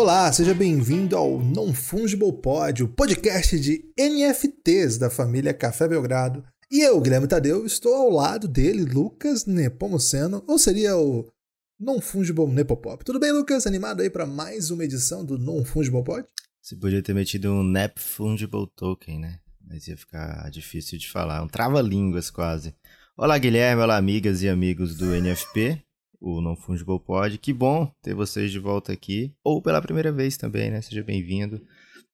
Olá, seja bem-vindo ao Non Fungible Pod, o podcast de NFTs da família Café Belgrado. E eu, Guilherme Tadeu, estou ao lado dele, Lucas Nepomuceno, ou seria o Non Fungible Nepopop. Tudo bem, Lucas? Animado aí para mais uma edição do Non Fungible Pod? Você podia ter metido um Nep Fungible Token, né? Mas ia ficar difícil de falar, um trava-línguas quase. Olá, Guilherme, olá, amigas e amigos do NFP o Non Fungible Pod. Que bom ter vocês de volta aqui, ou pela primeira vez também, né? Seja bem-vindo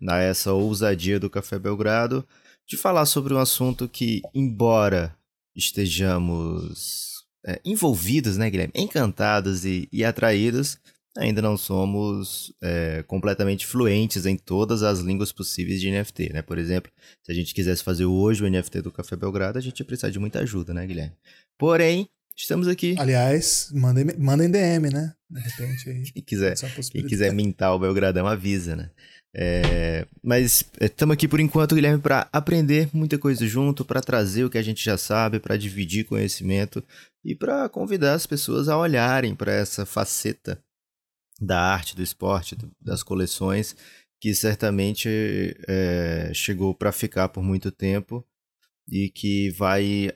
a essa ousadia do Café Belgrado de falar sobre um assunto que, embora estejamos é, envolvidos, né, Guilherme? Encantados e, e atraídos, ainda não somos é, completamente fluentes em todas as línguas possíveis de NFT, né? Por exemplo, se a gente quisesse fazer hoje o NFT do Café Belgrado, a gente ia precisar de muita ajuda, né, Guilherme? Porém, Estamos aqui. Aliás, mandem, mandem DM, né? De repente aí. Quem quiser, quem quiser mintar o Belgradão, avisa, né? É, mas estamos é, aqui por enquanto, Guilherme, para aprender muita coisa junto, para trazer o que a gente já sabe, para dividir conhecimento e para convidar as pessoas a olharem para essa faceta da arte, do esporte, das coleções, que certamente é, chegou para ficar por muito tempo e que vai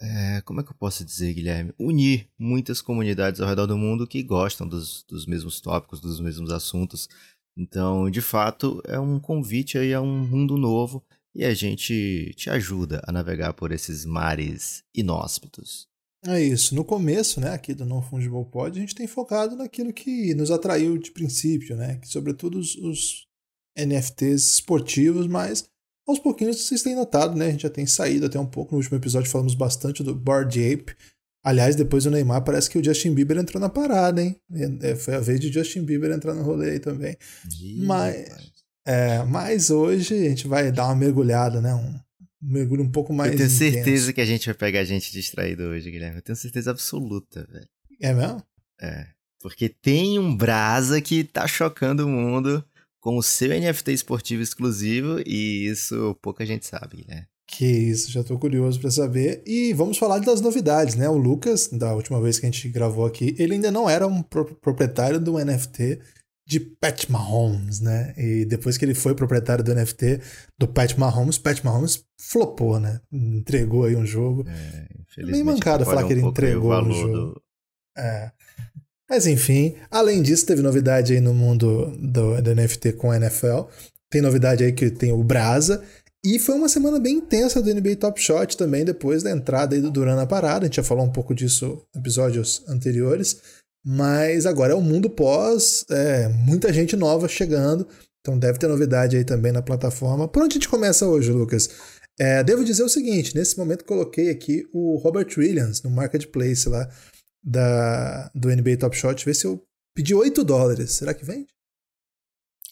é, como é que eu posso dizer, Guilherme? Unir muitas comunidades ao redor do mundo que gostam dos, dos mesmos tópicos, dos mesmos assuntos. Então, de fato, é um convite aí a um mundo novo e a gente te ajuda a navegar por esses mares inóspitos. É isso. No começo, né, aqui do Non Fungible Pod, a gente tem focado naquilo que nos atraiu de princípio, né, que sobretudo os, os NFTs esportivos, mas aos pouquinhos vocês têm notado, né? A gente já tem saído até um pouco. No último episódio falamos bastante do Board Ape. Aliás, depois do Neymar, parece que o Justin Bieber entrou na parada, hein? É, foi a vez de Justin Bieber entrar no rolê aí também. mas, é, mas hoje a gente vai dar uma mergulhada, né? Um, mergulho um pouco mais. Eu tenho intenso. certeza que a gente vai pegar a gente distraído hoje, Guilherme. Eu tenho certeza absoluta, velho. É mesmo? É. Porque tem um brasa que tá chocando o mundo com o seu NFT esportivo exclusivo e isso pouca gente sabe, né? Que isso, já tô curioso para saber. E vamos falar das novidades, né? O Lucas, da última vez que a gente gravou aqui, ele ainda não era um pro proprietário do NFT de Pat Mahomes, né? E depois que ele foi proprietário do NFT do Pat Mahomes, Pat Mahomes flopou, né? Entregou aí um jogo. É, Meio mancada falar um que ele entregou o jogo. Do... É. Mas enfim, além disso, teve novidade aí no mundo do, do NFT com a NFL. Tem novidade aí que tem o Brasa. E foi uma semana bem intensa do NBA Top Shot também, depois da entrada aí do Duran na parada. A gente já falou um pouco disso em episódios anteriores. Mas agora é o mundo pós, é, muita gente nova chegando. Então deve ter novidade aí também na plataforma. Por onde a gente começa hoje, Lucas? É, devo dizer o seguinte: nesse momento coloquei aqui o Robert Williams no Marketplace lá da, do NBA Top Shot, ver se eu pedi 8 dólares. Será que vende?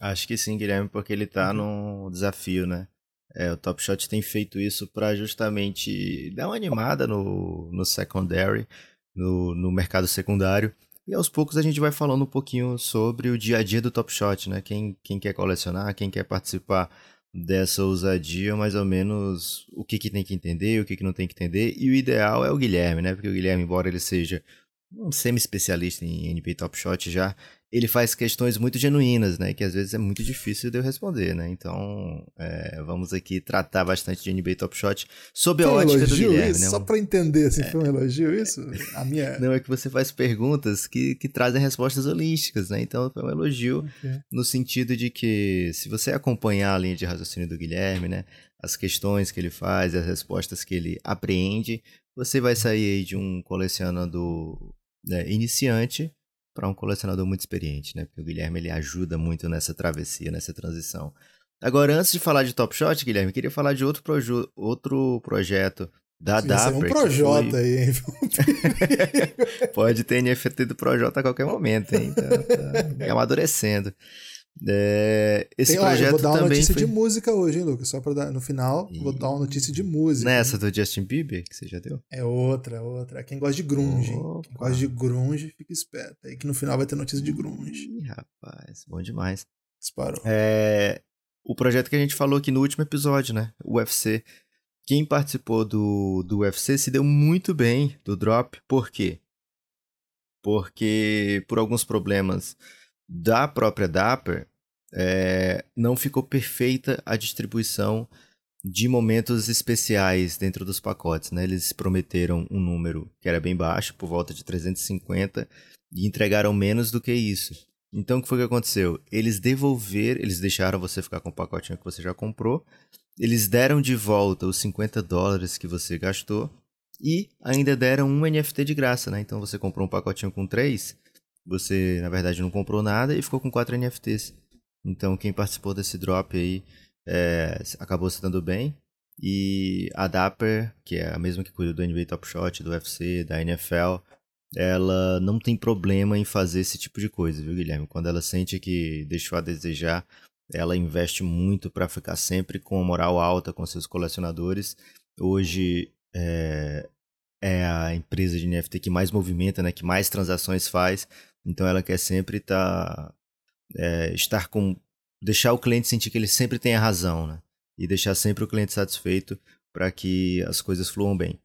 Acho que sim, Guilherme, porque ele tá uhum. no desafio, né? É, o Top Shot tem feito isso para justamente dar uma animada no, no secondary, no, no mercado secundário. E aos poucos a gente vai falando um pouquinho sobre o dia a dia do Top Shot, né? Quem, quem quer colecionar, quem quer participar dessa ousadia, mais ou menos o que, que tem que entender, o que, que não tem que entender. E o ideal é o Guilherme, né? Porque o Guilherme, embora ele seja um semi-especialista em NBA Top Shot já, ele faz questões muito genuínas, né? Que às vezes é muito difícil de eu responder, né? Então, é, vamos aqui tratar bastante de NBA Top Shot sob a ótica do Guilherme, isso? né? Só para entender se é. foi um elogio isso? A minha... Não, é que você faz perguntas que, que trazem respostas holísticas, né? Então, foi um elogio okay. no sentido de que se você acompanhar a linha de raciocínio do Guilherme, né? As questões que ele faz, as respostas que ele apreende, você vai sair aí de um colecionador né, iniciante para um colecionador muito experiente, né? Porque o Guilherme ele ajuda muito nessa travessia, nessa transição. Agora, antes de falar de Top Shot, Guilherme, queria falar de outro, proje outro projeto da Dapper. um Projota foi... aí, hein? Pode ter NFT do Projota a qualquer momento, hein? Tá, tá amadurecendo. É, esse Tem, projeto ó, vou dar uma notícia foi... de música hoje, hein, Lucas? Só para dar no final, e... vou dar uma notícia de música. Nessa do Justin Bieber que você já deu? É outra, é outra. Quem gosta de grunge, Quem gosta de grunge, fica esperto. Aí que no final vai ter notícia de grunge. Ih, rapaz, bom demais. Disparou. É, o projeto que a gente falou aqui no último episódio, né? O UFC. Quem participou do, do UFC se deu muito bem do drop. Por quê? Porque por alguns problemas da própria Dapper, é, não ficou perfeita a distribuição de momentos especiais dentro dos pacotes. Né? Eles prometeram um número que era bem baixo, por volta de 350, e entregaram menos do que isso. Então, o que foi que aconteceu? Eles devolveram, eles deixaram você ficar com o pacotinho que você já comprou, eles deram de volta os 50 dólares que você gastou e ainda deram um NFT de graça, né? Então você comprou um pacotinho com três, você na verdade não comprou nada e ficou com quatro NFTs. Então quem participou desse drop aí é, acabou se dando bem. E a Dapper, que é a mesma que cuida do NBA Top Shot, do UFC, da NFL, ela não tem problema em fazer esse tipo de coisa, viu, Guilherme? Quando ela sente que deixou a desejar, ela investe muito para ficar sempre com moral alta com seus colecionadores. Hoje é, é, a empresa de NFT que mais movimenta, né, que mais transações faz. Então ela quer sempre tá, é, estar com. deixar o cliente sentir que ele sempre tem a razão, né? E deixar sempre o cliente satisfeito para que as coisas fluam bem.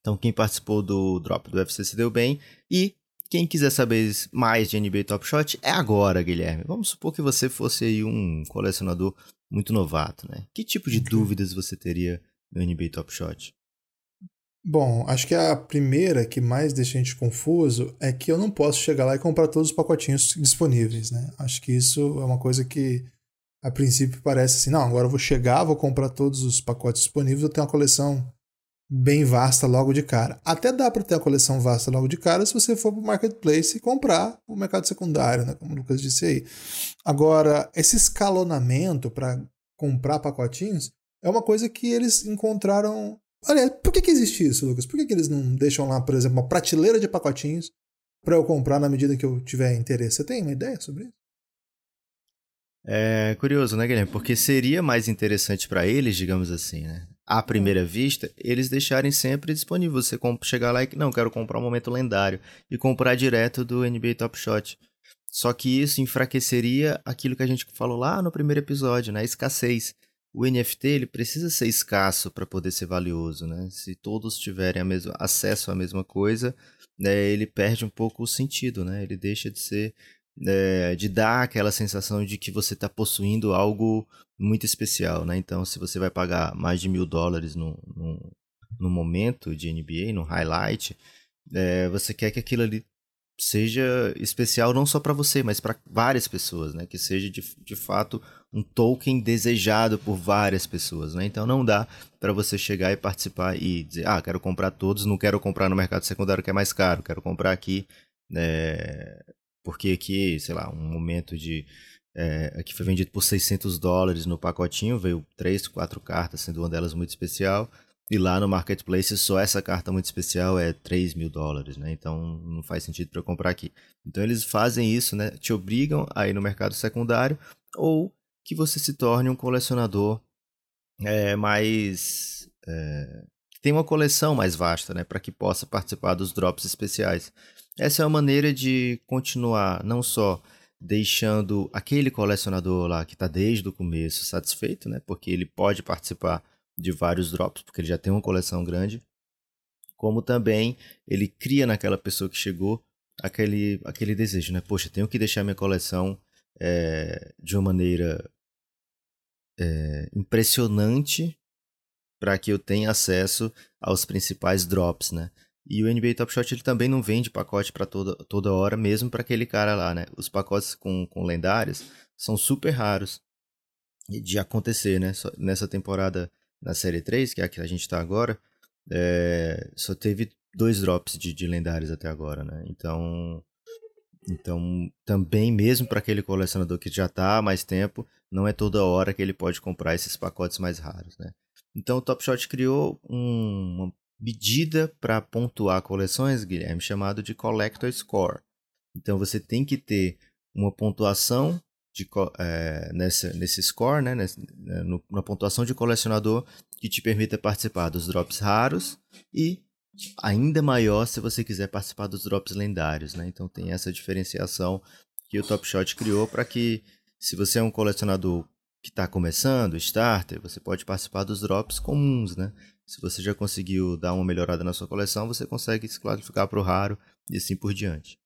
Então, quem participou do drop do UFC se deu bem. E quem quiser saber mais de NBA Top Shot é agora, Guilherme. Vamos supor que você fosse aí um colecionador muito novato, né? Que tipo de okay. dúvidas você teria no NBA Top Shot? Bom, acho que a primeira que mais deixa a gente confuso é que eu não posso chegar lá e comprar todos os pacotinhos disponíveis, né? Acho que isso é uma coisa que a princípio parece assim, não, agora eu vou chegar, vou comprar todos os pacotes disponíveis, eu tenho uma coleção bem vasta logo de cara. Até dá para ter a coleção vasta logo de cara se você for para o marketplace e comprar o mercado secundário, né, como o Lucas disse aí. Agora, esse escalonamento para comprar pacotinhos é uma coisa que eles encontraram. Aliás, por que, que existe isso, Lucas? Por que, que eles não deixam lá, por exemplo, uma prateleira de pacotinhos para eu comprar na medida que eu tiver interesse? Você tem uma ideia sobre isso? É curioso, né, Guilherme? Porque seria mais interessante para eles, digamos assim, né? à primeira vista, eles deixarem sempre disponível. Você chegar lá e não, quero comprar um momento lendário e comprar direto do NBA Top Shot. Só que isso enfraqueceria aquilo que a gente falou lá no primeiro episódio, né? A escassez. O NFT ele precisa ser escasso para poder ser valioso, né? Se todos tiverem a mesma, acesso à mesma coisa, né, ele perde um pouco o sentido, né? Ele deixa de ser é, de dar aquela sensação de que você está possuindo algo muito especial, né? Então, se você vai pagar mais de mil dólares no, no, no momento de NBA, no highlight, é, você quer que aquilo ali seja especial não só para você, mas para várias pessoas, né? Que seja de, de fato um token desejado por várias pessoas, né? Então não dá para você chegar e participar e dizer, ah, quero comprar todos, não quero comprar no mercado secundário que é mais caro, quero comprar aqui é, porque aqui, sei lá, um momento de. É, que foi vendido por 600 dólares no pacotinho, veio três, quatro cartas, sendo uma delas muito especial. E lá no marketplace, só essa carta muito especial é 3 mil dólares, né? Então não faz sentido para comprar aqui. Então eles fazem isso, né? Te obrigam a ir no mercado secundário ou que você se torne um colecionador é, mais. É, que tem uma coleção mais vasta, né? Para que possa participar dos drops especiais. Essa é uma maneira de continuar não só deixando aquele colecionador lá que está desde o começo satisfeito, né? Porque ele pode participar de vários drops, porque ele já tem uma coleção grande, como também ele cria naquela pessoa que chegou aquele, aquele desejo, né? Poxa, tenho que deixar minha coleção é, de uma maneira é, impressionante para que eu tenha acesso aos principais drops, né? E o NBA Top Shot ele também não vende pacote para toda, toda hora, mesmo para aquele cara lá, né? Os pacotes com, com lendários são super raros de acontecer, né? Só, nessa temporada na Série 3, que é a que a gente está agora, é, só teve dois drops de, de lendários até agora, né? Então, então também mesmo para aquele colecionador que já está há mais tempo, não é toda hora que ele pode comprar esses pacotes mais raros, né? Então o Top Shot criou um, uma medida para pontuar coleções, Guilherme, chamado de Collector Score. Então você tem que ter uma pontuação de, é, nessa, nesse score, né, nessa, né, na pontuação de colecionador que te permita participar dos drops raros e ainda maior se você quiser participar dos drops lendários. Né? Então tem essa diferenciação que o Top Shot criou para que se você é um colecionador que está começando, starter, você pode participar dos drops comuns, né? Se você já conseguiu dar uma melhorada na sua coleção, você consegue se classificar para o raro e assim por diante.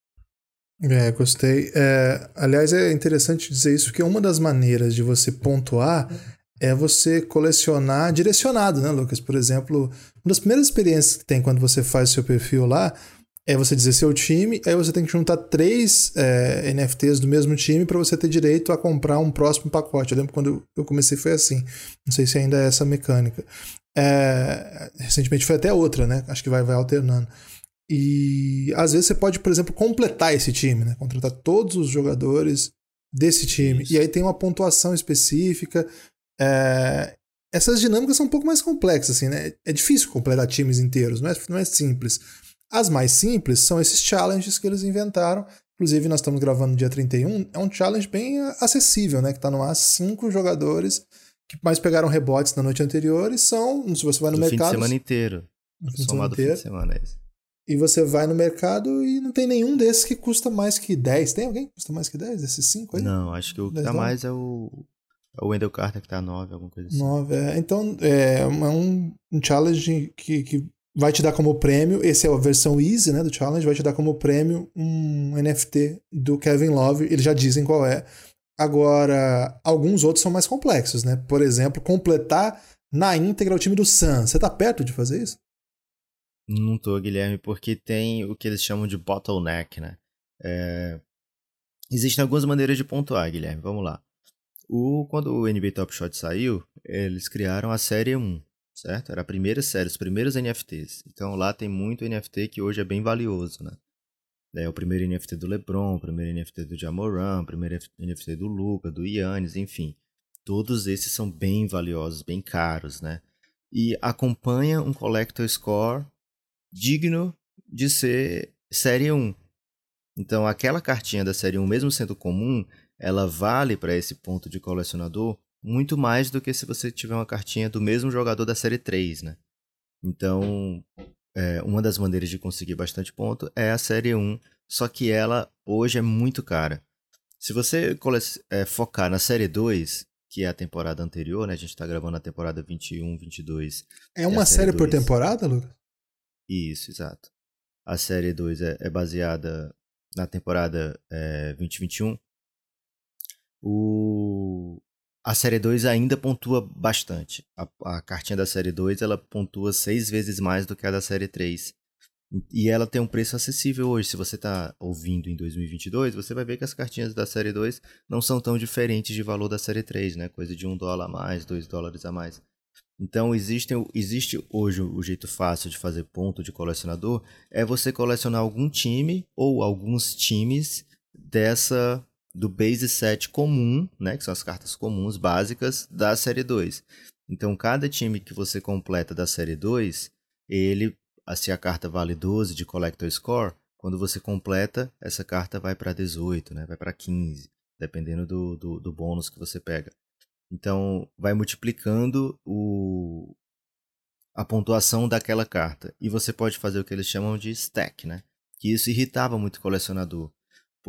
É, gostei. É, aliás, é interessante dizer isso, que uma das maneiras de você pontuar é você colecionar direcionado, né, Lucas? Por exemplo, uma das primeiras experiências que tem quando você faz seu perfil lá é você dizer seu time, aí você tem que juntar três é, NFTs do mesmo time para você ter direito a comprar um próximo pacote. Eu lembro quando eu comecei foi assim. Não sei se ainda é essa mecânica. É, recentemente foi até outra, né? Acho que vai, vai alternando. E às vezes você pode, por exemplo, completar esse time, né? Contratar todos os jogadores desse time. Isso. E aí tem uma pontuação específica. É... Essas dinâmicas são um pouco mais complexas, assim, né? É difícil completar times inteiros, não é, não é simples. As mais simples são esses challenges que eles inventaram. Inclusive, nós estamos gravando no dia 31. É um challenge bem acessível, né? Que está no ar cinco jogadores que mais pegaram rebotes na noite anterior e são, se você vai no Do mercado. Fim de semana inteiro. No fim de semana inteiro. Fim de semana, é. E você vai no mercado e não tem nenhum desses que custa mais que 10. Tem alguém que custa mais que 10? Esses 5 aí? Não, acho que o que tá mais é o. É o Wendell Carter que tá 9, alguma coisa assim. 9, é. Então, é, é um, um challenge que, que vai te dar como prêmio, esse é a versão easy, né, do challenge, vai te dar como prêmio um NFT do Kevin Love, eles já dizem qual é. Agora, alguns outros são mais complexos, né? Por exemplo, completar na íntegra o time do Sun. Você tá perto de fazer isso? Não tô, Guilherme, porque tem o que eles chamam de bottleneck, né? É... Existem algumas maneiras de pontuar, Guilherme. Vamos lá. O, quando o NBA Top Shot saiu, eles criaram a série 1 certo? Era a primeira série, os primeiros NFTs. Então lá tem muito NFT que hoje é bem valioso, né? É o primeiro NFT do LeBron, o primeiro NFT do Jamoran, o primeiro NFT do Luca, do Yannis, enfim. Todos esses são bem valiosos, bem caros, né? E acompanha um Collector Score digno de ser Série 1. Então aquela cartinha da Série 1, mesmo sendo comum, ela vale para esse ponto de colecionador muito mais do que se você tiver uma cartinha do mesmo jogador da série 3, né? Então, é, uma das maneiras de conseguir bastante ponto é a série 1, só que ela hoje é muito cara. Se você é, focar na série 2, que é a temporada anterior, né? A gente tá gravando a temporada 21, 22. É uma série, série por temporada, Lucas? Isso, exato. A série 2 é, é, baseada na temporada é, 2021. O, a série 2 ainda pontua bastante. A, a, cartinha da série 2 ela pontua seis vezes mais do que a da série 3. E ela tem um preço acessível hoje. Se você está ouvindo em 2022, você vai ver que as cartinhas da série 2 não são tão diferentes de valor da série 3, né? Coisa de um dólar a mais, dois dólares a mais. Então existe, existe hoje o jeito fácil de fazer ponto de colecionador é você colecionar algum time ou alguns times dessa do base set comum, né, que são as cartas comuns básicas da série 2. Então, cada time que você completa da série 2, ele, se a carta vale 12 de collector score, quando você completa, essa carta vai para 18, né, vai para 15, dependendo do, do, do bônus que você pega. Então, vai multiplicando o, a pontuação daquela carta. E você pode fazer o que eles chamam de stack, né? Que isso irritava muito o colecionador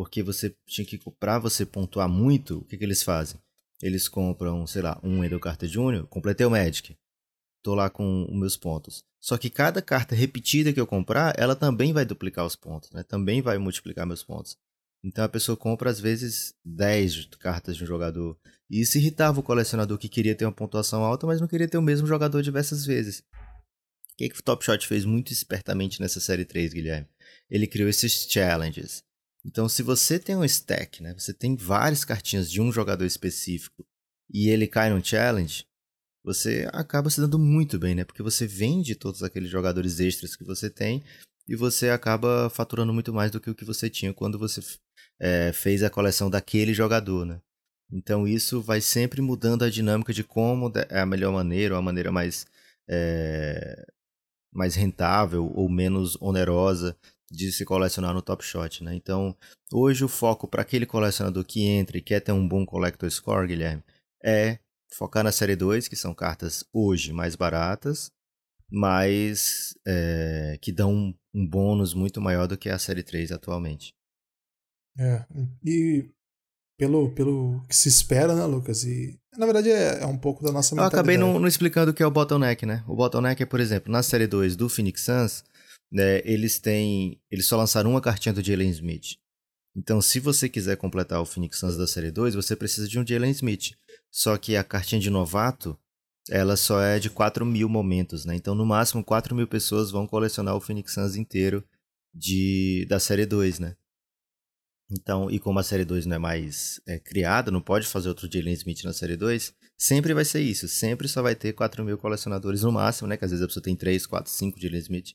porque você tinha que para você pontuar muito, o que, que eles fazem? Eles compram, sei lá, um Wendell Carter Jr., completei o Magic. Tô lá com os meus pontos. Só que cada carta repetida que eu comprar, ela também vai duplicar os pontos, né? Também vai multiplicar meus pontos. Então a pessoa compra às vezes 10 cartas de um jogador. E isso irritava o colecionador que queria ter uma pontuação alta, mas não queria ter o mesmo jogador diversas vezes. O que, que o Top Shot fez muito espertamente nessa série 3, Guilherme? Ele criou esses challenges. Então, se você tem um stack, né, você tem várias cartinhas de um jogador específico e ele cai num challenge, você acaba se dando muito bem, né? Porque você vende todos aqueles jogadores extras que você tem e você acaba faturando muito mais do que o que você tinha quando você é, fez a coleção daquele jogador, né? Então isso vai sempre mudando a dinâmica de como é a melhor maneira, ou a maneira mais, é, mais rentável ou menos onerosa de se colecionar no Top Shot, né? Então, hoje o foco para aquele colecionador que entra e quer ter um bom collector score, Guilherme, é focar na série 2, que são cartas hoje mais baratas, mas é, que dão um, um, bônus muito maior do que a série 3 atualmente. É, e pelo, pelo que se espera, né, Lucas? E na verdade é, é um pouco da nossa mentalidade. Eu acabei não, não explicando o que é o bottleneck, né? O bottleneck é, por exemplo, na série 2 do Phoenix Suns, né, eles têm. Eles só lançaram uma cartinha do Jalen Smith. Então, se você quiser completar o Phoenix Suns da Série 2, você precisa de um Jalen Smith. Só que a cartinha de novato, ela só é de 4 mil momentos, né? Então, no máximo, 4 mil pessoas vão colecionar o Phoenix Suns inteiro de, da Série 2, né? Então, e como a Série 2 não é mais é, criada, não pode fazer outro Jalen Smith na Série 2, sempre vai ser isso. Sempre só vai ter 4 mil colecionadores no máximo, né? Que às vezes a pessoa tem 3, 4, 5 Jalen Smith.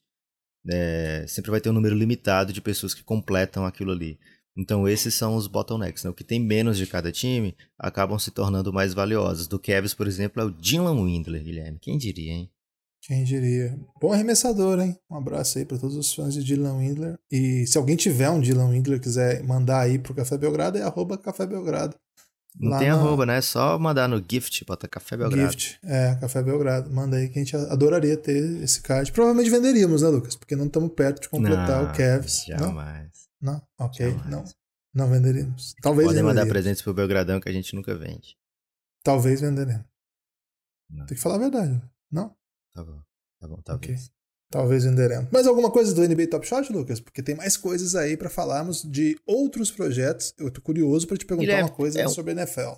É, sempre vai ter um número limitado de pessoas que completam aquilo ali. Então esses são os bottlenecks, né? O que tem menos de cada time acabam se tornando mais valiosos. Do Cavs, por exemplo, é o Dylan Windler, Guilherme. Quem diria, hein? Quem diria? Bom arremessador, hein? Um abraço aí para todos os fãs de Dylan Windler. E se alguém tiver um Dylan Windler quiser mandar aí pro Café Belgrado, é arroba Café Belgrado. Não tem na... arroba, né? É só mandar no gift, bota Café Belgrado. Gift, é, Café Belgrado. Manda aí que a gente adoraria ter esse card. Provavelmente venderíamos, né, Lucas? Porque não estamos perto de completar não, o Cavs. Jamais. Não? Ok, Jamais. não. Não venderíamos. Talvez Podem venderíamos. mandar presentes pro Belgradão que a gente nunca vende. Talvez venderemos. Não. Tem que falar a verdade. Não? Tá bom. Tá bom, talvez. Okay. Talvez venderemos. Mais alguma coisa do NBA Top Shot, Lucas? Porque tem mais coisas aí para falarmos de outros projetos. Eu tô curioso para te perguntar Guilherme, uma coisa é sobre a NFL.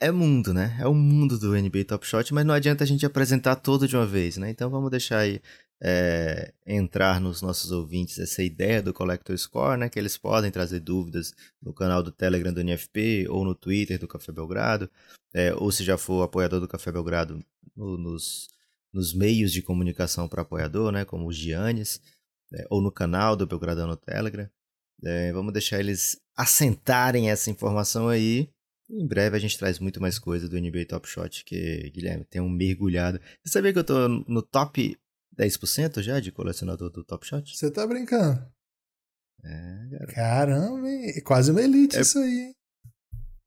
É mundo, né? É o mundo do NBA Top Shot, mas não adianta a gente apresentar todo de uma vez, né? Então vamos deixar aí é, entrar nos nossos ouvintes essa ideia do Collector Score, né? Que eles podem trazer dúvidas no canal do Telegram do NFP ou no Twitter do Café Belgrado, é, ou se já for apoiador do Café Belgrado no, nos, nos meios de comunicação para apoiador, né? Como os Giannis, é, ou no canal do Belgradão no Telegram. É, vamos deixar eles assentarem essa informação aí. Em breve a gente traz muito mais coisa do NBA Top Shot, que Guilherme tem um mergulhado. Você sabia que eu tô no top 10% já de colecionador do Top Shot? Você tá brincando? É, cara. Caramba, é quase uma elite é, isso aí, hein?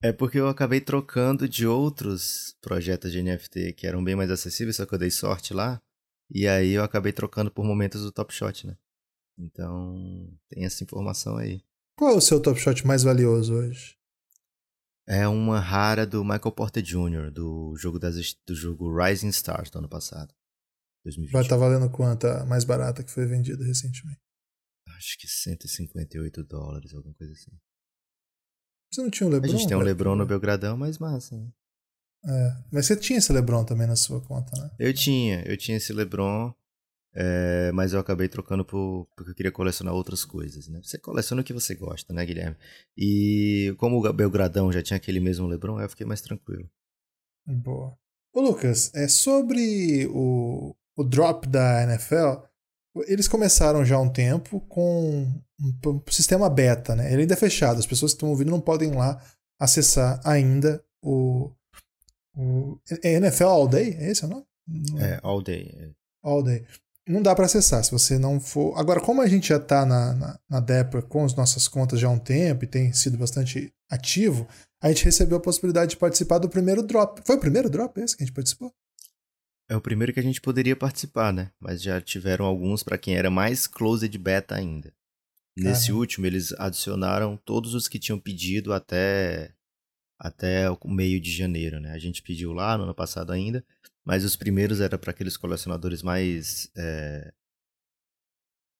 É porque eu acabei trocando de outros projetos de NFT que eram bem mais acessíveis, só que eu dei sorte lá. E aí eu acabei trocando por momentos do Top Shot, né? Então, tem essa informação aí. Qual é o seu Top Shot mais valioso hoje? É uma rara do Michael Porter Jr., do jogo, das, do jogo Rising Stars do ano passado. 2020. Vai estar tá valendo quanto a mais barata que foi vendida recentemente? Acho que 158 dólares, alguma coisa assim. Você não tinha um Lebron? A gente tem um Lebron no Belgradão, mas massa, né? É, mas você tinha esse Lebron também na sua conta, né? Eu tinha, eu tinha esse Lebron, é, mas eu acabei trocando por, porque eu queria colecionar outras coisas, né? Você coleciona o que você gosta, né, Guilherme? E como o Belgradão já tinha aquele mesmo Lebron, eu fiquei mais tranquilo. Boa. Ô Lucas, é sobre o, o drop da NFL, eles começaram já há um tempo com um sistema beta, né? Ele ainda é fechado, as pessoas que estão ouvindo não podem ir lá acessar ainda o, o é NFL All Day, é esse o nome? É, All Day. É. All Day. Não dá para acessar se você não for. Agora, como a gente já está na, na, na Depper com as nossas contas já há um tempo e tem sido bastante ativo, a gente recebeu a possibilidade de participar do primeiro drop. Foi o primeiro drop esse que a gente participou? É o primeiro que a gente poderia participar, né? Mas já tiveram alguns para quem era mais closed beta ainda. Nesse último, eles adicionaram todos os que tinham pedido até até o meio de janeiro, né? A gente pediu lá no ano passado ainda, mas os primeiros era para aqueles colecionadores mais é,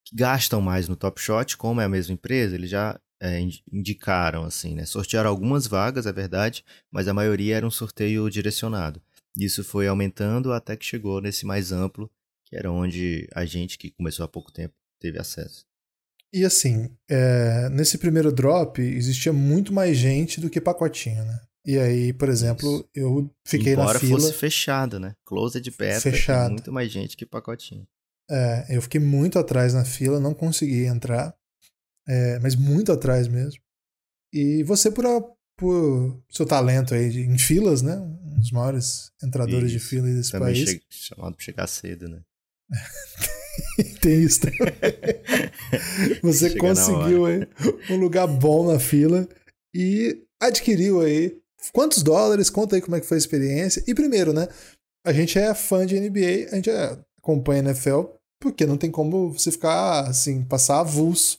que gastam mais no Top Shot, como é a mesma empresa, eles já é, indicaram assim, né? Sortearam algumas vagas, é verdade, mas a maioria era um sorteio direcionado. Isso foi aumentando até que chegou nesse mais amplo, que era onde a gente, que começou há pouco tempo, teve acesso. E assim, é, nesse primeiro drop existia muito mais gente do que pacotinho, né? E aí, por exemplo, Isso. eu fiquei Embora na fila. fosse fechado, né? Closed beta, fechado. muito mais gente que pacotinho. É, eu fiquei muito atrás na fila, não consegui entrar, é, mas muito atrás mesmo. E você, por, por seu talento aí de, em filas, né? Um dos maiores entradores isso. de filas desse também país. Che chamado pra chegar cedo, né? Tem isso também. Você Chega conseguiu aí um lugar bom na fila e adquiriu aí. Quantos dólares? Conta aí como é que foi a experiência. E primeiro, né? A gente é fã de NBA, a gente é, acompanha NFL, porque não tem como você ficar assim, passar avulso.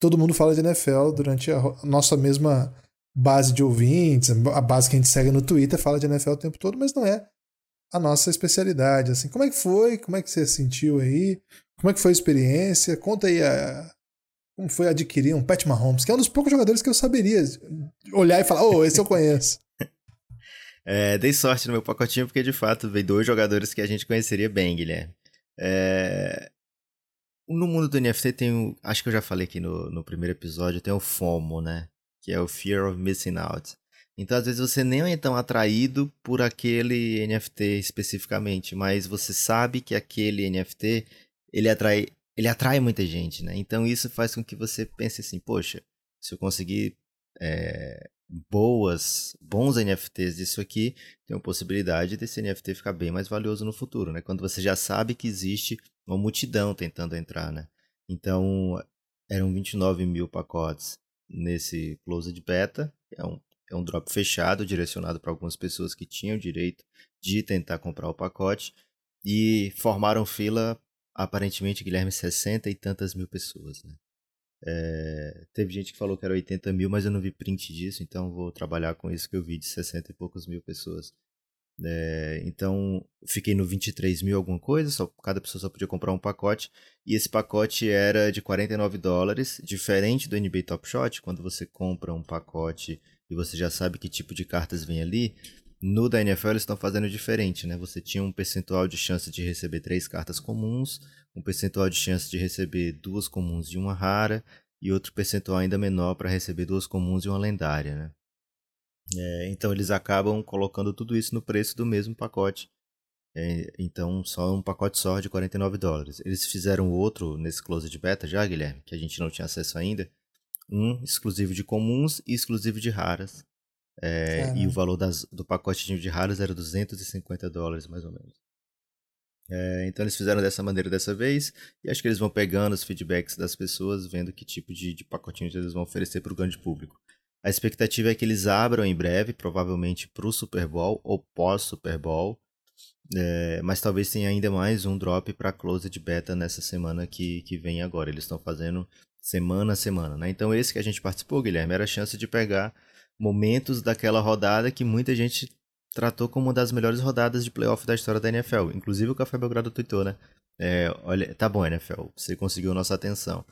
Todo mundo fala de NFL durante a nossa mesma base de ouvintes, a base que a gente segue no Twitter fala de NFL o tempo todo, mas não é a nossa especialidade. Assim, como é que foi? Como é que você sentiu aí? Como é que foi a experiência? Conta aí a, como foi adquirir um Pat Mahomes, que é um dos poucos jogadores que eu saberia olhar e falar, oh, esse eu conheço. é, dei sorte no meu pacotinho, porque de fato veio dois jogadores que a gente conheceria bem, Guilherme. É... No mundo do NFT tem. Acho que eu já falei aqui no, no primeiro episódio, tem o FOMO, né? Que é o Fear of Missing Out. Então, às vezes, você nem é tão atraído por aquele NFT especificamente, mas você sabe que aquele NFT ele atrai, ele atrai muita gente, né? Então, isso faz com que você pense assim, poxa, se eu conseguir é, boas, bons NFTs disso aqui, tem uma possibilidade desse NFT ficar bem mais valioso no futuro, né? Quando você já sabe que existe uma multidão tentando entrar, né? Então, eram 29 mil pacotes nesse Closed Beta, é um é um drop fechado, direcionado para algumas pessoas que tinham direito de tentar comprar o pacote. E formaram fila, aparentemente, Guilherme, 60 e tantas mil pessoas. Né? É, teve gente que falou que era 80 mil, mas eu não vi print disso, então vou trabalhar com isso que eu vi de 60 e poucos mil pessoas. É, então, fiquei no 23 mil alguma coisa, só, cada pessoa só podia comprar um pacote, e esse pacote era de 49 dólares, diferente do NBA Top Shot, quando você compra um pacote e você já sabe que tipo de cartas vem ali, no da NFL eles estão fazendo diferente, né? Você tinha um percentual de chance de receber três cartas comuns, um percentual de chance de receber duas comuns e uma rara, e outro percentual ainda menor para receber duas comuns e uma lendária, né? É, então eles acabam colocando tudo isso no preço do mesmo pacote. É, então só um pacote só de 49 dólares. Eles fizeram outro nesse Closed Beta já, Guilherme, que a gente não tinha acesso ainda, um exclusivo de comuns e exclusivo de raras. É, e o valor das, do pacote de raras era 250 dólares, mais ou menos. É, então eles fizeram dessa maneira dessa vez, e acho que eles vão pegando os feedbacks das pessoas, vendo que tipo de, de pacotinhos eles vão oferecer para o grande público. A expectativa é que eles abram em breve, provavelmente para o Super Bowl ou pós-Super Bowl, é, mas talvez tenha ainda mais um drop para Closed Beta nessa semana que, que vem agora. Eles estão fazendo semana a semana, né? Então esse que a gente participou, Guilherme, era a chance de pegar momentos daquela rodada que muita gente tratou como uma das melhores rodadas de playoff da história da NFL. Inclusive o Café Belgrado tweetou, né? É, olha, tá bom, NFL, você conseguiu nossa atenção.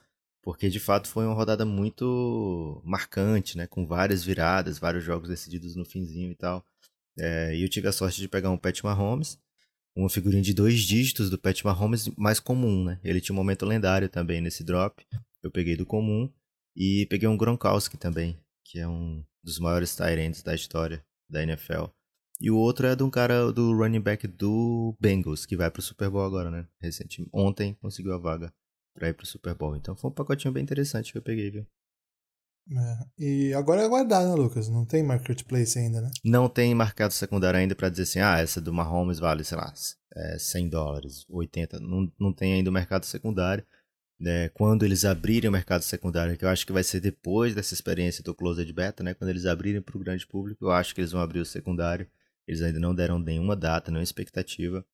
Porque de fato foi uma rodada muito marcante, né? Com várias viradas, vários jogos decididos no finzinho e tal. É, e eu tive a sorte de pegar um Pat Mahomes, uma figurinha de dois dígitos do Pat Mahomes mais comum, né? Ele tinha um momento lendário também nesse drop. Eu peguei do comum e peguei um Gronkowski também, que é um dos maiores tight da história da NFL. E o outro é de um cara do running back do Bengals, que vai pro Super Bowl agora, né? Recentemente, ontem conseguiu a vaga para ir pro Super Bowl. Então foi um pacotinho bem interessante que eu peguei, viu? É. E agora é aguardar, né, Lucas? Não tem marketplace ainda, né? Não tem mercado secundário ainda para dizer assim, ah, essa do Mahomes vale, sei lá, é 100 dólares, 80. Não, não tem ainda o mercado secundário né, quando eles abrirem o mercado secundário, que eu acho que vai ser depois dessa experiência do Closed Beta, né, quando eles abrirem para o grande público, eu acho que eles vão abrir o secundário. Eles ainda não deram nenhuma data, nenhuma expectativa.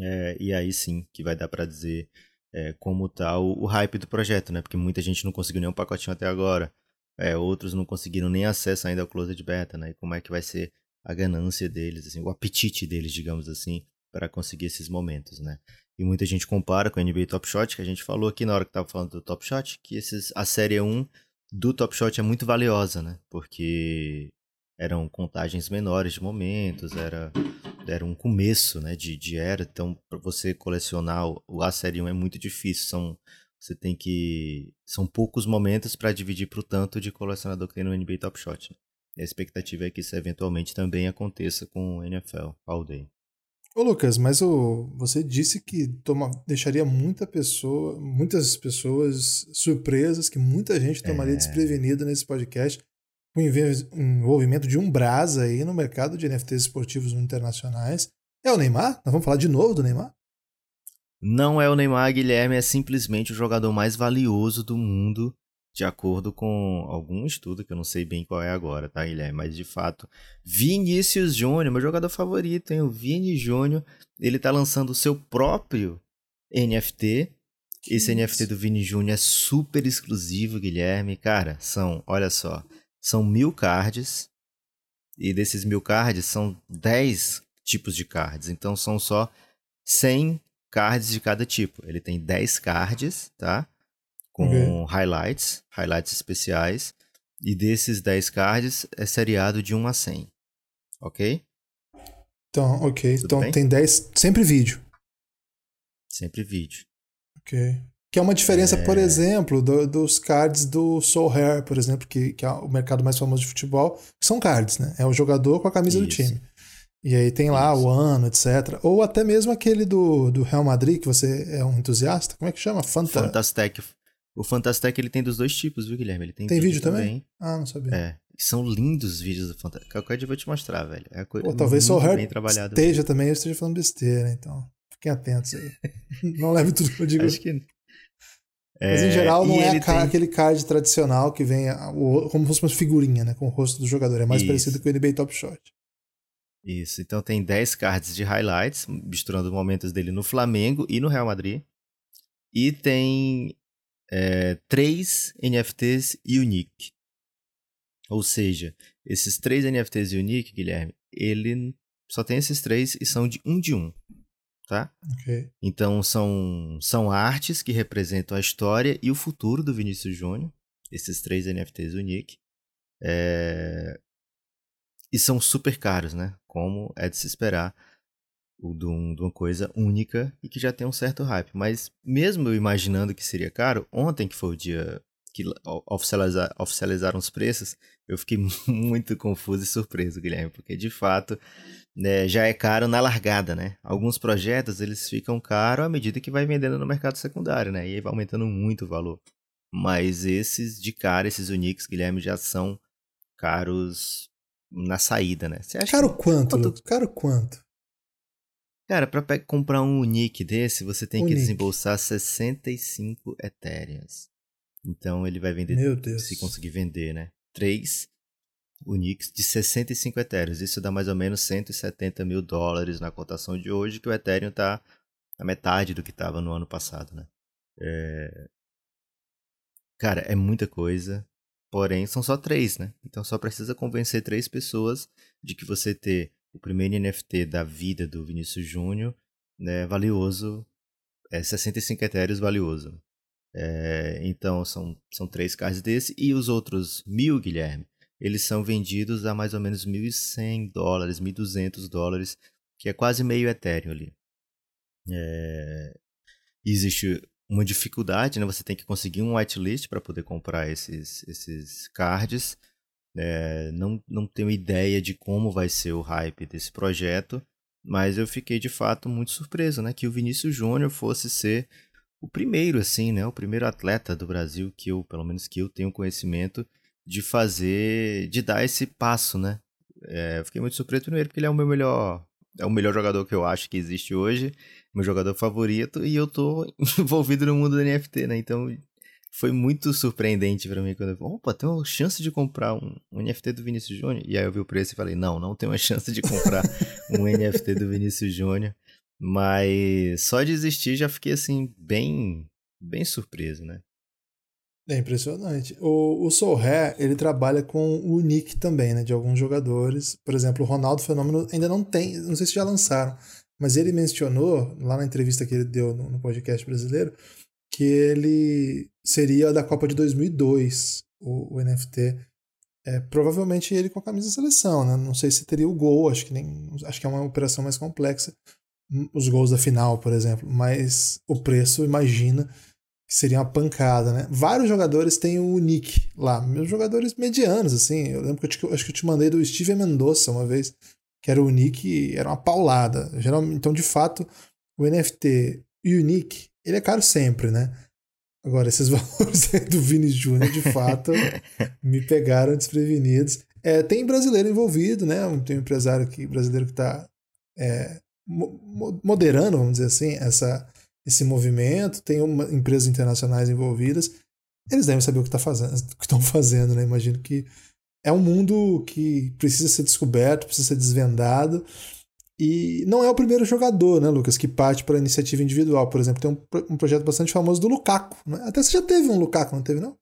É, e aí sim que vai dar para dizer é, como está o, o, hype do projeto, né? Porque muita gente não conseguiu nenhum pacotinho até agora. É, outros não conseguiram nem acesso ainda ao Closed Beta, né? E como é que vai ser a ganância deles, assim, o apetite deles, digamos assim, para conseguir esses momentos, né? E muita gente compara com a NBA Top Shot, que a gente falou aqui na hora que estava falando do Top Shot, que esses, a série 1 do Top Shot é muito valiosa, né? Porque eram contagens menores de momentos, era, era um começo né, de, de era, então para você colecionar o, a série 1 é muito difícil, são, você tem que... são poucos momentos para dividir para o tanto de colecionador que tem no NBA Top Shot. Né? E a expectativa é que isso eventualmente também aconteça com o NFL All Day. Ô Lucas, mas o, você disse que toma, deixaria muita pessoa, muitas pessoas surpresas, que muita gente tomaria é. desprevenida nesse podcast o envolvimento de um brasa aí no mercado de NFTs esportivos internacionais. É o Neymar? Nós vamos falar de novo do Neymar? Não é o Neymar, Guilherme, é simplesmente o jogador mais valioso do mundo de acordo com algum estudo, que eu não sei bem qual é agora, tá, Guilherme? Mas de fato, Vinícius Júnior, meu jogador favorito, hein? O Vini Júnior, ele tá lançando o seu próprio NFT. Que Esse isso? NFT do Vini Júnior é super exclusivo, Guilherme. Cara, são, olha só, são mil cards. E desses mil cards são 10 tipos de cards. Então são só 100 cards de cada tipo. Ele tem 10 cards, tá? com okay. highlights, highlights especiais. E desses 10 cards é seriado de 1 a 100. Ok? Então, ok. Tudo então bem? tem 10. Sempre vídeo. Sempre vídeo. Ok. Que é uma diferença, é... por exemplo, do, dos cards do Soul Hair, por exemplo, que, que é o mercado mais famoso de futebol, que são cards, né? É o jogador com a camisa Isso. do time. E aí tem lá Isso. o ano, etc. Ou até mesmo aquele do, do Real Madrid, que você é um entusiasta. Como é que chama? Fanta... Fantastec. O Fantastec ele tem dos dois tipos, viu, Guilherme? Ele tem, tem vídeo, vídeo também? também? Ah, não sabia. É. São lindos os vídeos do Fantastec. Qualquer dia eu vou te mostrar, velho. É Pô, talvez Soul Hair esteja também, eu esteja falando besteira, então. Fiquem atentos aí. não leve tudo que eu digo. Acho que mas em geral não é tem... aquele card tradicional que vem como se fosse uma figurinha, né? Com o rosto do jogador. É mais Isso. parecido com o NBA Top Shot. Isso, então tem 10 cards de highlights, misturando momentos dele no Flamengo e no Real Madrid. E tem é, 3 NFTs Unique. Ou seja, esses três NFTs Unique, Guilherme, ele só tem esses três e são de um de um tá? Okay. Então são, são artes que representam a história e o futuro do Vinícius Júnior, esses três NFTs Unique. É... E são super caros, né? Como é de se esperar de, um, de uma coisa única e que já tem um certo hype. Mas mesmo eu imaginando que seria caro, ontem que foi o dia que oficializar, oficializaram os preços, eu fiquei muito confuso e surpreso, Guilherme, porque de fato né, já é caro na largada, né? Alguns projetos eles ficam caros à medida que vai vendendo no mercado secundário, né? E aí vai aumentando muito o valor. Mas esses de cara, esses Unix, Guilherme, já são caros na saída, né? Você acha caro que... quanto, quanto... Caro quanto? Cara, para comprar um Unique desse, você tem Unique. que desembolsar 65 Ethereums. Então ele vai vender, se conseguir vender, né? 3 Unix de 65 Ethereum. Isso dá mais ou menos 170 mil dólares na cotação de hoje, que o Ethereum está a metade do que estava no ano passado, né? É... Cara, é muita coisa, porém são só três, né? Então só precisa convencer três pessoas de que você ter o primeiro NFT da vida do Vinícius Júnior né, valioso, é 65 Ethereum valioso. É, então são, são três cards desse e os outros mil, Guilherme, eles são vendidos a mais ou menos 1.100 dólares, 1.200 dólares, que é quase meio Ethereum ali. É... Existe uma dificuldade, né? Você tem que conseguir um whitelist para poder comprar esses, esses cards. É... Não, não tenho ideia de como vai ser o hype desse projeto, mas eu fiquei de fato muito surpreso, né? Que o Vinícius Júnior fosse ser o primeiro, assim, né? O primeiro atleta do Brasil que eu, pelo menos que eu tenho conhecimento, de fazer, de dar esse passo, né? É, fiquei muito surpreso primeiro porque ele é o meu melhor, é o melhor jogador que eu acho que existe hoje, meu jogador favorito, e eu tô envolvido no mundo do NFT, né? Então foi muito surpreendente para mim quando eu opa, tem uma chance de comprar um, um, NFT do Vinícius Júnior. E aí eu vi o preço e falei, não, não tem uma chance de comprar um NFT do Vinícius Júnior. Mas só de existir já fiquei assim, bem, bem surpreso, né? É impressionante. O, o Sorré, ele trabalha com o nick também, né, de alguns jogadores. Por exemplo, o Ronaldo Fenômeno ainda não tem, não sei se já lançaram, mas ele mencionou, lá na entrevista que ele deu no, no podcast brasileiro, que ele seria da Copa de 2002, o, o NFT. É, provavelmente ele com a camisa da seleção, né? Não sei se teria o gol, acho que, nem, acho que é uma operação mais complexa. Os gols da final, por exemplo. Mas o preço, imagina, que seria uma pancada, né? Vários jogadores têm o nick lá, meus jogadores medianos, assim. Eu lembro que eu te, acho que eu te mandei do Steven Mendonça uma vez, que era o nick, era uma paulada. Geralmente, então, de fato, o NFT e o nick, ele é caro sempre, né? Agora, esses valores do Vini Júnior, de fato, me pegaram desprevenidos. É, tem brasileiro envolvido, né? Tem um empresário aqui, brasileiro que está é, moderando, vamos dizer assim, essa esse movimento, tem uma, empresas internacionais envolvidas, eles devem saber o que tá fazendo, estão fazendo, né? Imagino que é um mundo que precisa ser descoberto, precisa ser desvendado. E não é o primeiro jogador, né, Lucas, que parte para iniciativa individual. Por exemplo, tem um, um projeto bastante famoso do Lukaku. Né? Até você já teve um Lukaku, não teve, não?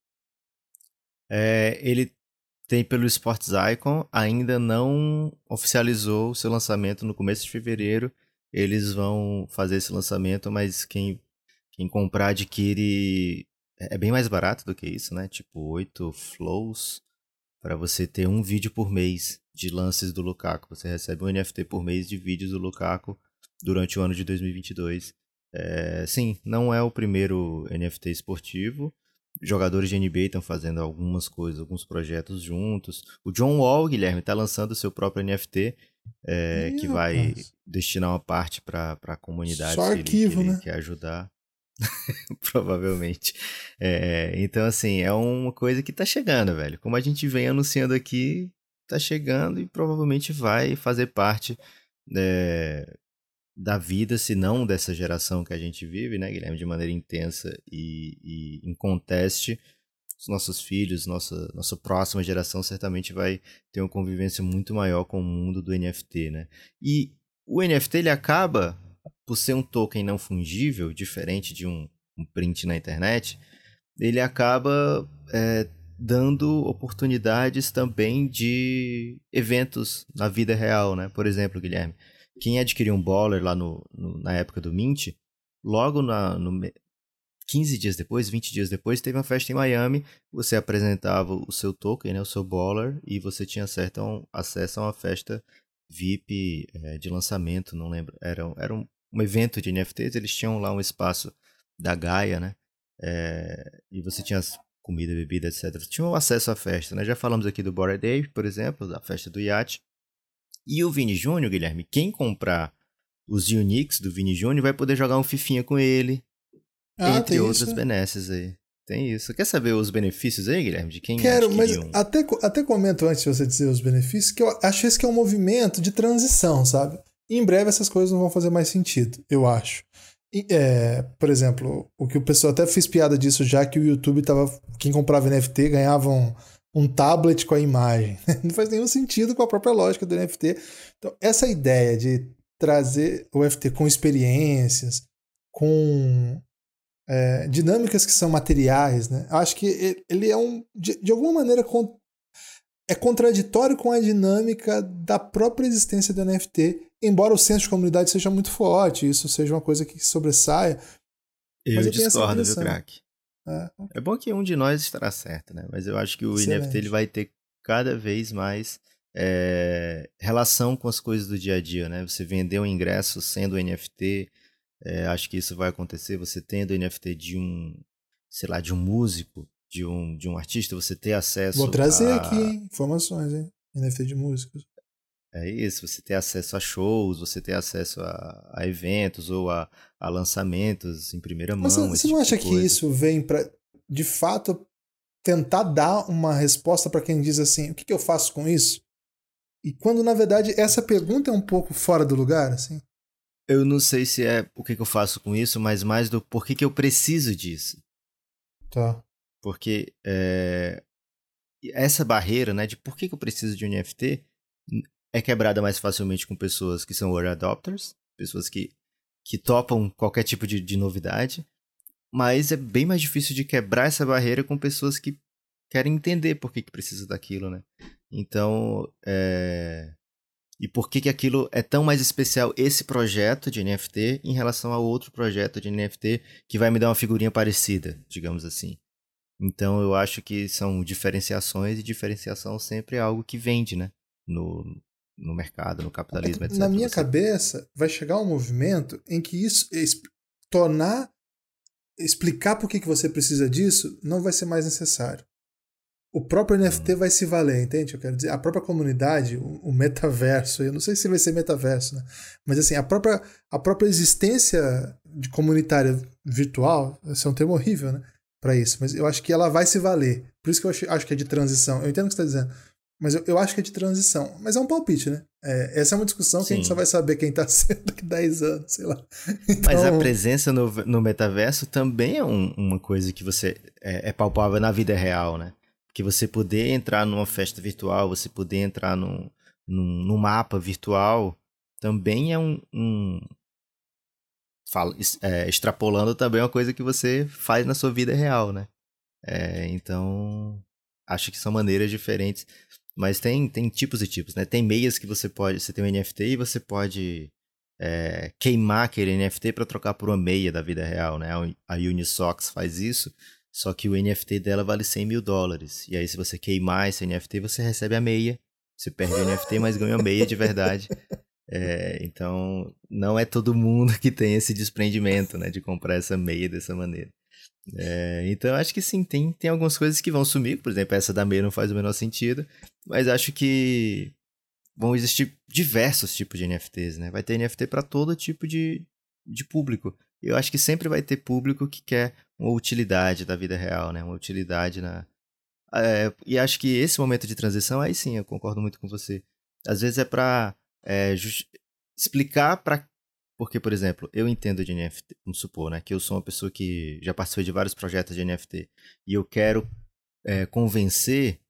É, ele tem pelo Sports Icon, ainda não oficializou seu lançamento no começo de fevereiro eles vão fazer esse lançamento, mas quem, quem comprar adquire é bem mais barato do que isso, né? Tipo, 8 flows para você ter um vídeo por mês de lances do Lukaku. Você recebe um NFT por mês de vídeos do Lukaku durante o ano de 2022. É, sim, não é o primeiro NFT esportivo. Jogadores de NBA estão fazendo algumas coisas, alguns projetos juntos. O John Wall, Guilherme, está lançando seu próprio NFT, é, Ih, que vai rapaz. destinar uma parte para a comunidade Só que, arquivo, ele, que né? quer ajudar. Provavelmente. É, então, assim, é uma coisa que tá chegando, velho. Como a gente vem anunciando aqui, tá chegando e provavelmente vai fazer parte é, da vida, se não dessa geração que a gente vive, né, Guilherme, de maneira intensa e, e em conteste. Os nossos filhos, nossa, nossa próxima geração certamente vai ter uma convivência muito maior com o mundo do NFT, né? E o NFT ele acaba por ser um token não fungível, diferente de um, um print na internet, ele acaba é, dando oportunidades também de eventos na vida real, né? Por exemplo, Guilherme, quem adquiriu um Baller lá no, no na época do Mint, logo na, no 15 dias depois, 20 dias depois, teve uma festa em Miami, você apresentava o seu token, né, o seu Baller, e você tinha certo um, acesso a uma festa VIP é, de lançamento, não lembro, era, era um, um evento de NFTs, eles tinham lá um espaço da Gaia, né? É, e você tinha comida, bebida, etc. Tinha um acesso à festa, né? Já falamos aqui do Bora Day, por exemplo, da festa do iate. E o Vini Júnior, Guilherme, quem comprar os Unix do Vini Júnior vai poder jogar um fifinha com ele, ah, entre outras isso, benesses aí. Tem isso. Quer saber os benefícios aí, Guilherme? De quem Quero, mas um... até, até comento antes de você dizer os benefícios, que eu acho esse que é um movimento de transição, sabe? E em breve essas coisas não vão fazer mais sentido, eu acho. E, é, por exemplo, o que o pessoal até fez piada disso já que o YouTube tava. Quem comprava NFT ganhava um, um tablet com a imagem. Não faz nenhum sentido com a própria lógica do NFT. Então, essa ideia de trazer o NFT com experiências, com é, dinâmicas que são materiais, né? Eu acho que ele é um. De, de alguma maneira é contraditório com a dinâmica da própria existência do NFT, embora o senso de comunidade seja muito forte, isso seja uma coisa que sobressaia. Eu, eu discordo, viu, craque? É. é. bom que um de nós estará certo, né? Mas eu acho que o Excelente. NFT ele vai ter cada vez mais é, relação com as coisas do dia a dia, né? Você vender um ingresso sendo NFT, é, acho que isso vai acontecer. Você tendo NFT de um, sei lá, de um músico, de um, de um artista, você ter acesso. Vou trazer a... aqui hein? informações, hein? NFT de músicos. É isso, você ter acesso a shows, você ter acesso a, a eventos ou a, a, lançamentos em primeira mão. Mas você, não tipo acha que isso vem para, de fato, tentar dar uma resposta para quem diz assim: o que, que eu faço com isso? E quando, na verdade, essa pergunta é um pouco fora do lugar, assim? Eu não sei se é o que, que eu faço com isso, mas mais do por que, que eu preciso disso. Tá. Porque é, essa barreira, né, de por que, que eu preciso de um NFT, é quebrada mais facilmente com pessoas que são early adopters, pessoas que, que topam qualquer tipo de, de novidade, mas é bem mais difícil de quebrar essa barreira com pessoas que querem entender por que, que precisa daquilo, né? Então, é... e por que, que aquilo é tão mais especial, esse projeto de NFT, em relação ao outro projeto de NFT que vai me dar uma figurinha parecida, digamos assim. Então eu acho que são diferenciações e diferenciação sempre é algo que vende, né? No, no mercado, no capitalismo, etc. Na minha cabeça, vai chegar um movimento em que isso tornar explicar por que, que você precisa disso não vai ser mais necessário. O próprio NFT hum. vai se valer, entende? Eu quero dizer, a própria comunidade, o, o, metaverso, eu não sei se vai ser metaverso, né? Mas assim, a própria, a própria existência de comunitária virtual, esse é um termo horrível, né? para isso, mas eu acho que ela vai se valer. Por isso que eu acho, acho que é de transição. Eu entendo o que você está dizendo, mas eu, eu, acho que é de transição. Mas é um palpite, né? É, essa é uma discussão Sim. que a gente só vai saber quem está sendo daqui 10 anos, sei lá. Então... Mas a então presença no, no metaverso também é um, uma coisa que você é, é, palpável na vida real, né? Que você poder entrar numa festa virtual, você poder entrar num, num, num mapa virtual, também é um, um, fala, é, extrapolando também é uma coisa que você faz na sua vida real, né? É, então, acho que são maneiras diferentes. Mas tem, tem tipos e tipos, né? Tem meias que você pode. Você tem um NFT e você pode é, queimar aquele NFT para trocar por uma meia da vida real, né? A Unisox faz isso. Só que o NFT dela vale 100 mil dólares. E aí, se você queimar esse NFT, você recebe a meia. Você perde o NFT, mas ganha a meia de verdade. É, então, não é todo mundo que tem esse desprendimento, né? De comprar essa meia dessa maneira. É, então, acho que sim, tem, tem algumas coisas que vão sumir. Por exemplo, essa da meia não faz o menor sentido. Mas acho que vão existir diversos tipos de NFTs, né? Vai ter NFT para todo tipo de, de público. Eu acho que sempre vai ter público que quer uma utilidade da vida real, né? Uma utilidade na. É, e acho que esse momento de transição, aí sim, eu concordo muito com você. Às vezes é para é, explicar para. Porque, por exemplo, eu entendo de NFT, vamos supor, né? Que eu sou uma pessoa que já participei de vários projetos de NFT. E eu quero é, convencer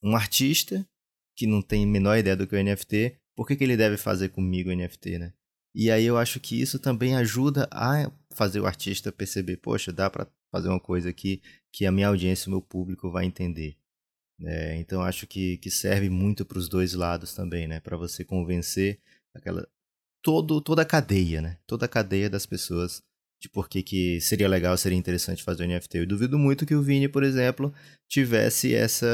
um artista que não tem a menor ideia do que é o NFT, por que, ele deve fazer comigo NFT, né? E aí eu acho que isso também ajuda a fazer o artista perceber, poxa, dá para fazer uma coisa aqui que a minha audiência, o meu público vai entender. É, então acho que, que serve muito para os dois lados também, né? Para você convencer aquela todo toda a cadeia, né? Toda a cadeia das pessoas de por que, que seria legal, seria interessante fazer o NFT. Eu duvido muito que o Vini, por exemplo, tivesse essa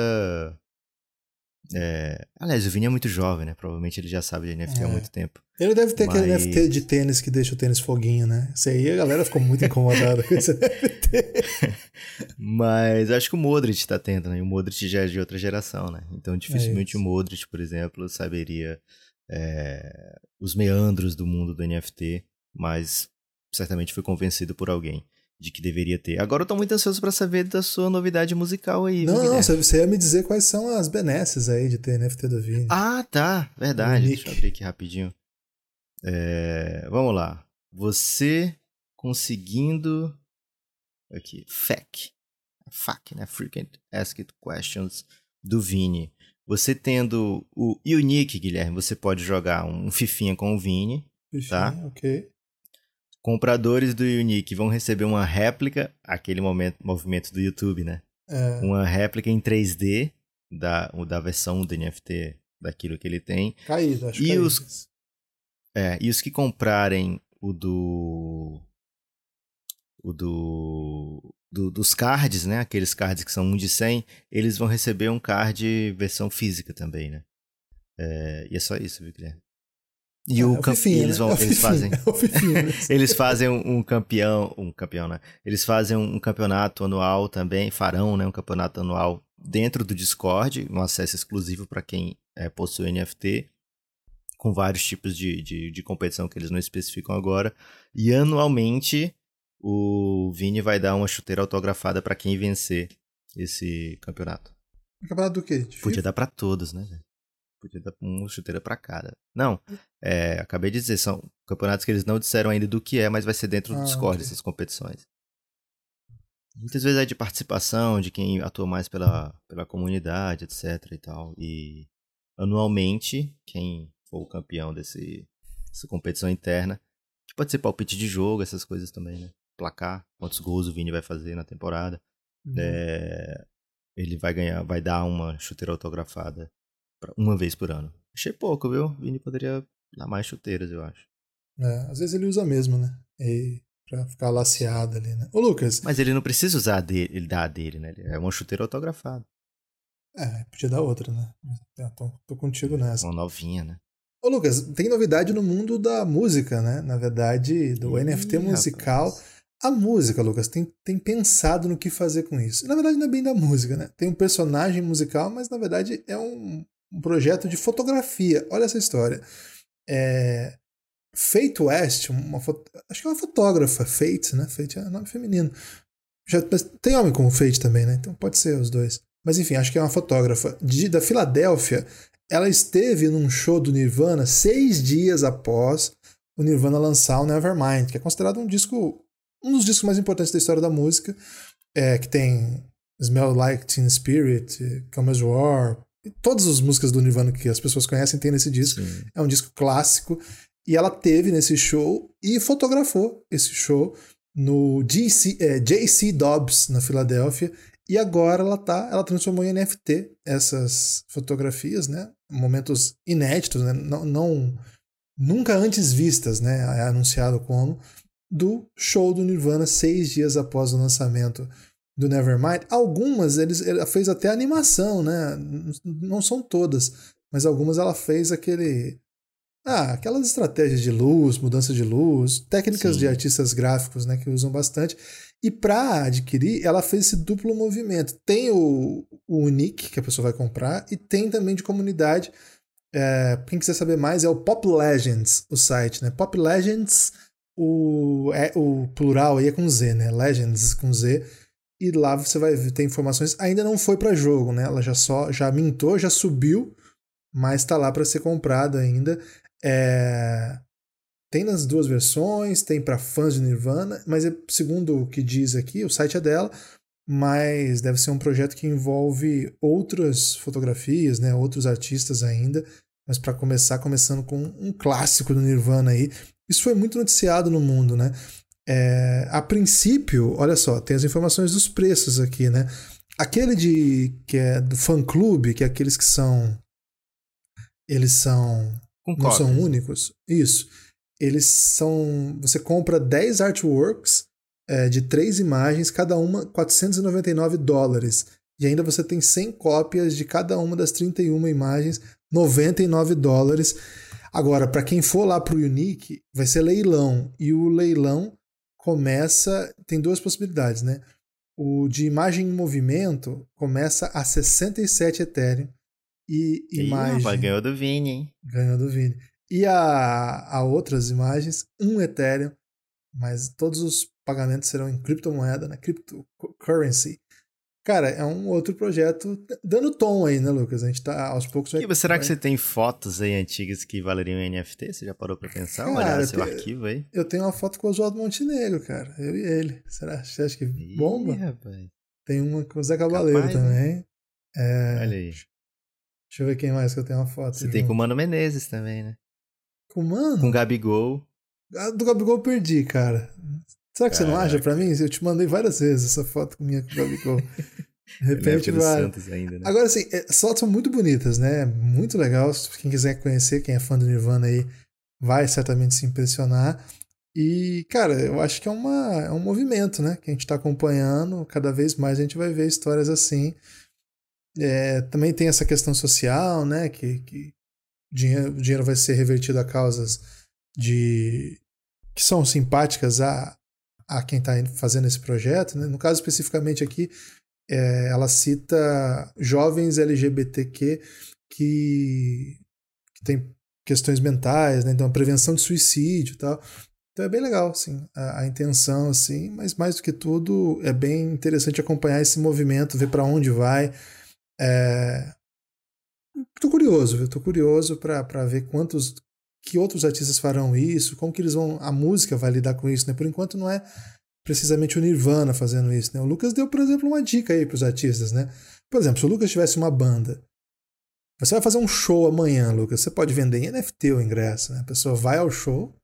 é... Aliás, o Vini é muito jovem, né? Provavelmente ele já sabe de NFT é. há muito tempo. Ele deve ter Mas... aquele NFT de tênis que deixa o tênis foguinho, né? Isso aí a galera ficou muito incomodada com esse NFT. Mas acho que o Modric tá tendo, né? O Modric já é de outra geração, né? Então dificilmente é o Modric, por exemplo, saberia é... os meandros do mundo do NFT, mas certamente foi convencido por alguém de que deveria ter. Agora eu tô muito ansioso para saber da sua novidade musical aí. Não, não, você ia me dizer quais são as benesses aí de ter NFT do Vini. Ah, tá. Verdade. Deixa eu abrir aqui rapidinho. É, vamos lá. Você conseguindo. Aqui. FAQ. FAQ, né? Frequent Asked Questions do Vini. Você tendo o Unique, Guilherme, você pode jogar um Fifinha com o Vini. Fifinha, tá? ok. Compradores do Unique vão receber uma réplica, aquele momento, movimento do YouTube, né? É. Uma réplica em 3D da, da versão do NFT daquilo que ele tem. Caído, acho e caído. os é, e os que comprarem o do o do, do, dos cards, né? Aqueles cards que são 1 de 100, eles vão receber um card versão física também, né? É, e é só isso, viu, Guilherme? E é, o, o eles né? vão, é eles fazem, é eles fazem um, um, campeão, um campeão, né? Eles fazem um campeonato anual também, farão, né? Um campeonato anual dentro do Discord, um acesso exclusivo para quem é, possui NFT, com vários tipos de, de, de competição que eles não especificam agora. E anualmente o Vini vai dar uma chuteira autografada para quem vencer esse campeonato. Campeonato do quê? Podia dar para todos, né? Podia dar uma chuteira para cada. Não, é, acabei de dizer, são campeonatos que eles não disseram ainda do que é, mas vai ser dentro do ah, Discord okay. essas competições. Muitas vezes é de participação, de quem atua mais pela, pela comunidade, etc e tal. E anualmente, quem for o campeão desse, dessa competição interna, que pode ser palpite de jogo, essas coisas também, né? Placar, quantos gols o Vini vai fazer na temporada. Uhum. É, ele vai ganhar, vai dar uma chuteira autografada uma vez por ano. Achei pouco, viu? Vini poderia dar mais chuteiras, eu acho. É, às vezes ele usa mesmo, né? E pra ficar laceado ali, né? Ô, Lucas. Mas ele não precisa usar a dele, ele dá a dele, né? É uma chuteira autografada. É, podia dar outra, né? É, tô, tô contigo nessa. Uma novinha, né? Ô, Lucas, tem novidade no mundo da música, né? Na verdade, do Ih, NFT musical. Rapaz. A música, Lucas, tem, tem pensado no que fazer com isso. Na verdade, não é bem da música, né? Tem um personagem musical, mas na verdade é um, um projeto de fotografia. Olha essa história. É, Fate West, uma acho que é uma fotógrafa, Fate, né? Fate é nome feminino. Já, tem homem como Fate também, né? Então pode ser os dois. Mas enfim, acho que é uma fotógrafa de, da Filadélfia. Ela esteve num show do Nirvana seis dias após o Nirvana lançar o Nevermind, que é considerado um disco, um dos discos mais importantes da história da música, é, que tem Smell Like Teen Spirit, Come As War, todas as músicas do Nirvana que as pessoas conhecem tem nesse disco. Sim. É um disco clássico. E ela teve nesse show e fotografou esse show no GC, é, JC Dobbs, na Filadélfia. E agora ela tá, ela transformou em NFT essas fotografias, né? Momentos inéditos, né? Não, não nunca antes vistas, né? É anunciado como do show do Nirvana seis dias após o lançamento do Nevermind. Algumas eles, ela fez até animação, né? Não são todas, mas algumas ela fez aquele. Ah, aquelas estratégias de luz, mudança de luz, técnicas Sim. de artistas gráficos, né, que usam bastante. E para adquirir, ela fez esse duplo movimento. Tem o, o Unique, que a pessoa vai comprar, e tem também de comunidade. É, quem quiser saber mais é o Pop Legends, o site, né? Pop Legends, o, é, o plural aí é com Z, né? Legends com Z. E lá você vai ter informações. Ainda não foi para jogo, né? Ela já só já mintou, já subiu, mas está lá para ser comprado ainda. É... Tem nas duas versões, tem para fãs de Nirvana, mas é, segundo o que diz aqui, o site é dela, mas deve ser um projeto que envolve outras fotografias, né, outros artistas ainda, mas para começar, começando com um clássico do Nirvana aí. Isso foi muito noticiado no mundo, né? É, a princípio, olha só, tem as informações dos preços aqui, né? Aquele de que é do fã clube, que é aqueles que são eles são com não cópias. são únicos. Isso. Eles são. Você compra 10 artworks é, de três imagens, cada uma 499 dólares. E ainda você tem 100 cópias de cada uma das 31 imagens, 99 dólares. Agora, para quem for lá para o Unique, vai ser leilão. E o leilão começa. Tem duas possibilidades, né? O de imagem em movimento começa a 67 Ethereum e imagem. Ih, ganhou do Vini, hein? Ganhou do Vini. E a, a outras imagens, um Ethereum, mas todos os pagamentos serão em criptomoeda, né? Cryptocurrency. Cara, é um outro projeto dando tom aí, né, Lucas? A gente tá aos poucos. Vai... Será que você tem fotos aí antigas que valeriam NFT? Você já parou pra pensar? Cara, Olhar seu tenho... arquivo aí? Eu tenho uma foto com o Oswaldo Montenegro, cara. Eu e ele. Será? Você acha que bomba? Ih, rapaz. Tem uma com o Zé Cabaleiro Capaz, também. Né? É... Olha aí. Deixa eu ver quem mais que eu tenho uma foto. Você junto. tem com o Mano Menezes também, né? Com o Mano? Com o Gabigol. A do Gabigol eu perdi, cara. Será que Caraca. você não acha pra mim? Eu te mandei várias vezes essa foto minha com o Gabigol. De repente vai. Ainda, né? Agora, assim, as fotos são muito bonitas, né? Muito legal. Quem quiser conhecer, quem é fã do Nirvana aí, vai certamente se impressionar. E, cara, eu acho que é, uma, é um movimento, né? Que a gente está acompanhando. Cada vez mais a gente vai ver histórias assim. É, também tem essa questão social, né? Que, que dinheiro, o dinheiro vai ser revertido a causas de que são simpáticas a, a quem está fazendo esse projeto. Né? No caso especificamente aqui, é, ela cita jovens LGBTQ que, que têm questões mentais, né? então a prevenção de suicídio e tal. Então é bem legal, assim, a, a, intenção, assim, mas mais do que tudo é bem interessante acompanhar esse movimento, ver para onde vai. É... Curioso? Tô curioso para ver quantos que outros artistas farão isso, como que eles vão, a música vai lidar com isso, né? Por enquanto não é precisamente o Nirvana fazendo isso, né? O Lucas deu, por exemplo, uma dica aí para os artistas, né? Por exemplo, se o Lucas tivesse uma banda, você vai fazer um show amanhã, Lucas, você pode vender em NFT o ingresso, né? A pessoa vai ao show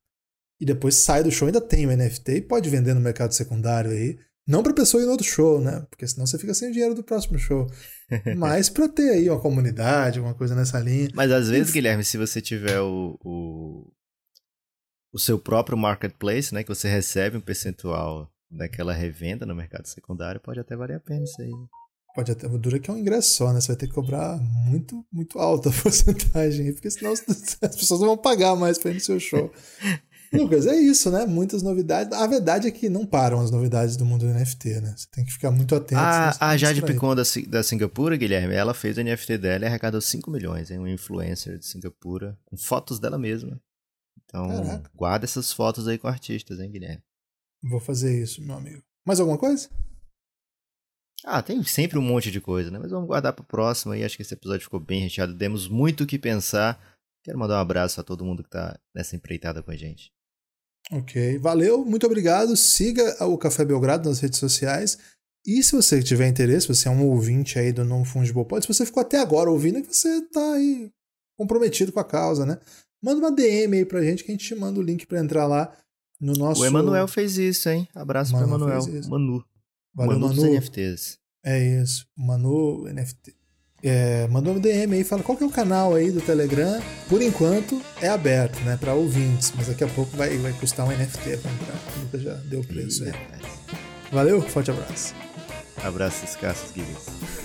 e depois sai do show, ainda tem o NFT e pode vender no mercado secundário aí. Não para pessoa ir no outro show, né? Porque senão você fica sem o dinheiro do próximo show. Mas para ter aí uma comunidade, alguma coisa nessa linha. Mas às vezes, Guilherme, se você tiver o, o, o seu próprio marketplace, né? Que você recebe um percentual daquela revenda no mercado secundário, pode até valer a pena isso aí. Pode até, é que é um ingresso só, né? Você vai ter que cobrar muito, muito alta a porcentagem, porque senão as pessoas não vão pagar mais para ir no seu show. Lucas, é isso, né? Muitas novidades. A verdade é que não param as novidades do mundo do NFT, né? Você tem que ficar muito atento. A, a Jade Picon da, da Singapura, Guilherme, ela fez o NFT dela e arrecadou 5 milhões, hein? Um influencer de Singapura, com fotos dela mesma. Então, Caraca. guarda essas fotos aí com artistas, hein, Guilherme? Vou fazer isso, meu amigo. Mais alguma coisa? Ah, tem sempre um monte de coisa, né? Mas vamos guardar para o próximo aí. Acho que esse episódio ficou bem recheado. Demos muito o que pensar. Quero mandar um abraço a todo mundo que está nessa empreitada com a gente. Ok, valeu, muito obrigado. Siga o Café Belgrado nas redes sociais. E se você tiver interesse, você é um ouvinte aí do Non Fungible Pod, se você ficou até agora ouvindo, é que você está aí comprometido com a causa, né? Manda uma DM aí pra gente que a gente te manda o link para entrar lá no nosso. O Emanuel fez isso, hein? Abraço Manu pro Emanuel. Manu. Valeu, Manu, Manu dos NFTs. É isso. Manu NFT. É, mandou um DM aí, fala qual que é o canal aí do Telegram. Por enquanto é aberto, né, para ouvintes, mas daqui a pouco vai, vai custar um NFT a comprar. O Lucas já deu o preço aí. Valeu, forte abraço. Abraços, escassos, Guilherme.